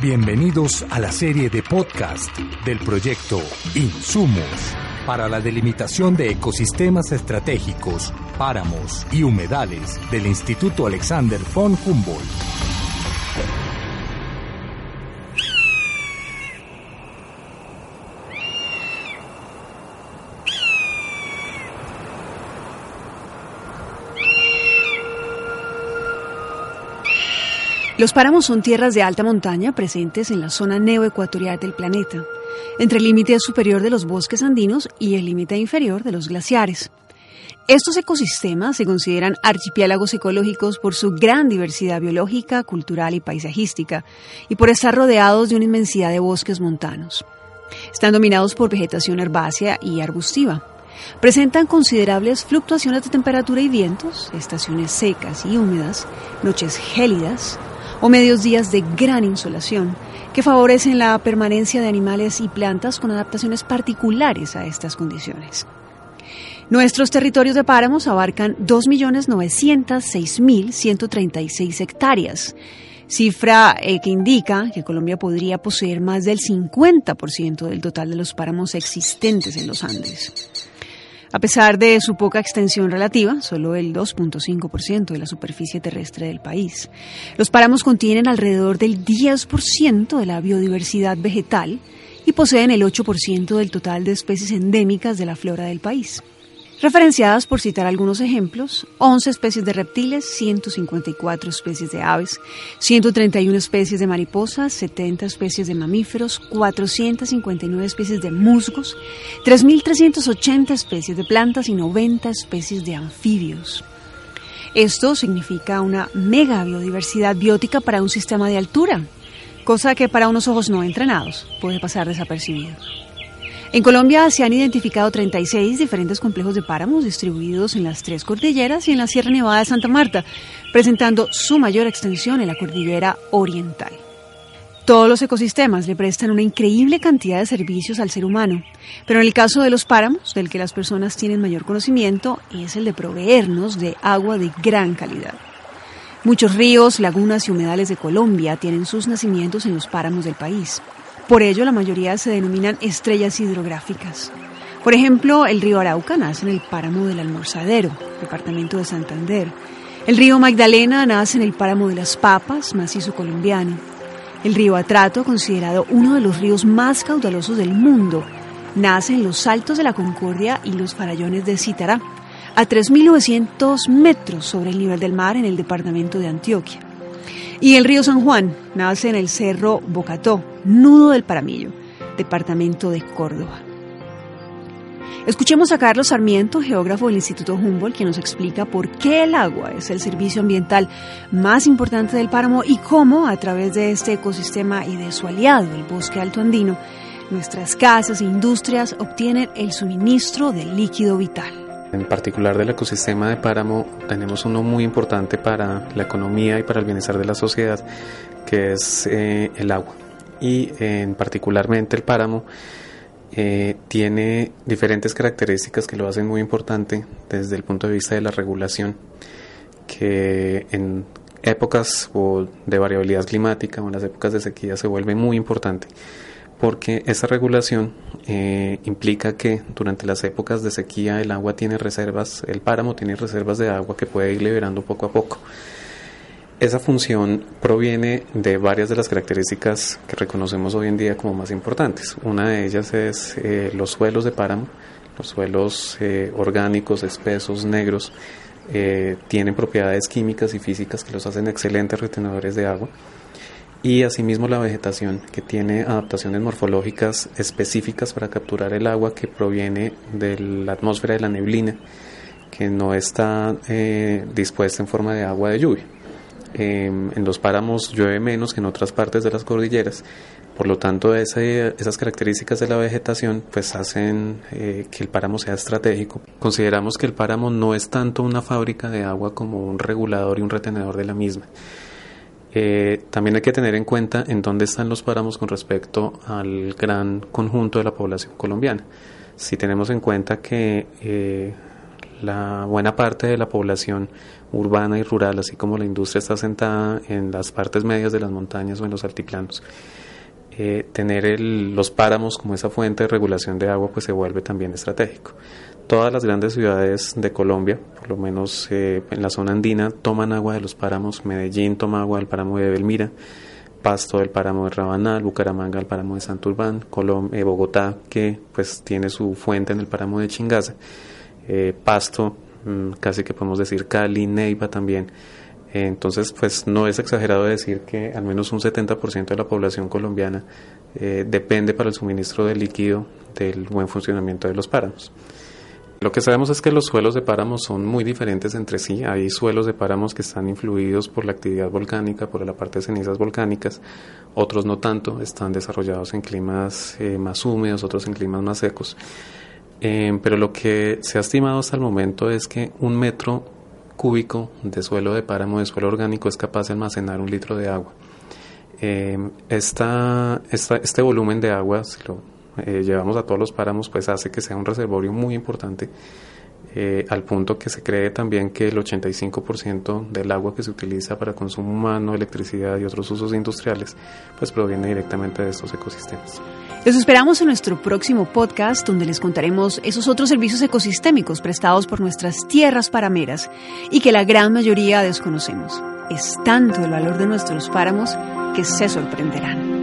Bienvenidos a la serie de podcast del proyecto Insumos para la delimitación de ecosistemas estratégicos, páramos y humedales del Instituto Alexander von Humboldt. Los páramos son tierras de alta montaña presentes en la zona neoecuatorial del planeta, entre el límite superior de los bosques andinos y el límite inferior de los glaciares. Estos ecosistemas se consideran archipiélagos ecológicos por su gran diversidad biológica, cultural y paisajística, y por estar rodeados de una inmensidad de bosques montanos. Están dominados por vegetación herbácea y arbustiva. Presentan considerables fluctuaciones de temperatura y vientos, estaciones secas y húmedas, noches gélidas, o medios días de gran insolación que favorecen la permanencia de animales y plantas con adaptaciones particulares a estas condiciones. Nuestros territorios de páramos abarcan 2.906.136 hectáreas, cifra eh, que indica que Colombia podría poseer más del 50% del total de los páramos existentes en los Andes. A pesar de su poca extensión relativa, solo el 2.5% de la superficie terrestre del país, los páramos contienen alrededor del 10% de la biodiversidad vegetal y poseen el 8% del total de especies endémicas de la flora del país referenciadas por citar algunos ejemplos, 11 especies de reptiles, 154 especies de aves, 131 especies de mariposas, 70 especies de mamíferos, 459 especies de musgos, 3.380 especies de plantas y 90 especies de anfibios. Esto significa una mega biodiversidad biótica para un sistema de altura, cosa que para unos ojos no entrenados puede pasar desapercibido. En Colombia se han identificado 36 diferentes complejos de páramos distribuidos en las tres cordilleras y en la Sierra Nevada de Santa Marta, presentando su mayor extensión en la cordillera oriental. Todos los ecosistemas le prestan una increíble cantidad de servicios al ser humano, pero en el caso de los páramos, del que las personas tienen mayor conocimiento, es el de proveernos de agua de gran calidad. Muchos ríos, lagunas y humedales de Colombia tienen sus nacimientos en los páramos del país. Por ello, la mayoría se denominan estrellas hidrográficas. Por ejemplo, el río Arauca nace en el páramo del Almorzadero, departamento de Santander. El río Magdalena nace en el páramo de las Papas, macizo colombiano. El río Atrato, considerado uno de los ríos más caudalosos del mundo, nace en los Saltos de la Concordia y los Farallones de Citará, a 3.900 metros sobre el nivel del mar en el departamento de Antioquia. Y el río San Juan nace en el cerro Bocató, nudo del Paramillo, departamento de Córdoba. Escuchemos a Carlos Sarmiento, geógrafo del Instituto Humboldt, que nos explica por qué el agua es el servicio ambiental más importante del páramo y cómo, a través de este ecosistema y de su aliado, el bosque alto andino, nuestras casas e industrias obtienen el suministro del líquido vital. En particular del ecosistema de páramo tenemos uno muy importante para la economía y para el bienestar de la sociedad, que es eh, el agua. Y en particularmente el páramo eh, tiene diferentes características que lo hacen muy importante desde el punto de vista de la regulación, que en épocas de variabilidad climática o en las épocas de sequía se vuelve muy importante porque esa regulación eh, implica que durante las épocas de sequía el agua tiene reservas, el páramo tiene reservas de agua que puede ir liberando poco a poco. Esa función proviene de varias de las características que reconocemos hoy en día como más importantes. Una de ellas es eh, los suelos de páramo, los suelos eh, orgánicos, espesos, negros, tienen propiedades químicas y físicas que los hacen excelentes retenedores de agua y asimismo la vegetación que tiene adaptaciones morfológicas específicas para capturar el agua que proviene de la atmósfera de la neblina que no está eh, dispuesta en forma de agua de lluvia. Em, en los páramos llueve menos que en otras partes de las cordilleras, por lo tanto esas características de la vegetación pues hacen eh, que el páramo sea estratégico. Consideramos que el páramo no es tanto una fábrica de agua como un regulador y un retenedor de la misma. Eh, también hay que tener en cuenta en dónde están los páramos con respecto al gran conjunto de la población colombiana. Si tenemos en cuenta que eh, la buena parte de la población urbana y rural, así como la industria está sentada en las partes medias de las montañas o en los altiplanos. Eh, tener los páramos como esa fuente de regulación de agua pues se vuelve también estratégico. Todas las grandes ciudades de Colombia, por lo menos eh, en la zona andina, toman agua de los páramos. Medellín toma agua del páramo de Belmira, Pasto del páramo de Rabanal, Bucaramanga del páramo de Santurbán, eh, Bogotá que pues tiene su fuente en el páramo de Chingaza, Pasto, mm, casi que podemos decir Cali, Neiva también entonces, pues no es exagerado decir que al menos un 70% de la población colombiana eh, depende para el suministro de líquido del buen funcionamiento de los páramos. Lo que sabemos es que los suelos de páramos son muy diferentes entre sí. Hay suelos de páramos que están influidos por la actividad volcánica, por la parte de cenizas volcánicas, otros no tanto, están desarrollados en climas eh, más húmedos, otros en climas más secos. Eh, pero lo que se ha estimado hasta el momento es que un metro cúbico de suelo de páramo, de suelo orgánico, es capaz de almacenar un litro de agua. Eh, esta, este volumen de agua, si lo eh, llevamos a todos los páramos, pues hace que sea un reservorio muy importante eh, al punto que se cree también que el 85% del agua que se utiliza para consumo humano, electricidad y otros usos industriales, pues proviene directamente de estos ecosistemas. Los esperamos en nuestro próximo podcast donde les contaremos esos otros servicios ecosistémicos prestados por nuestras tierras parameras y que la gran mayoría desconocemos. Es tanto el valor de nuestros páramos que se sorprenderán.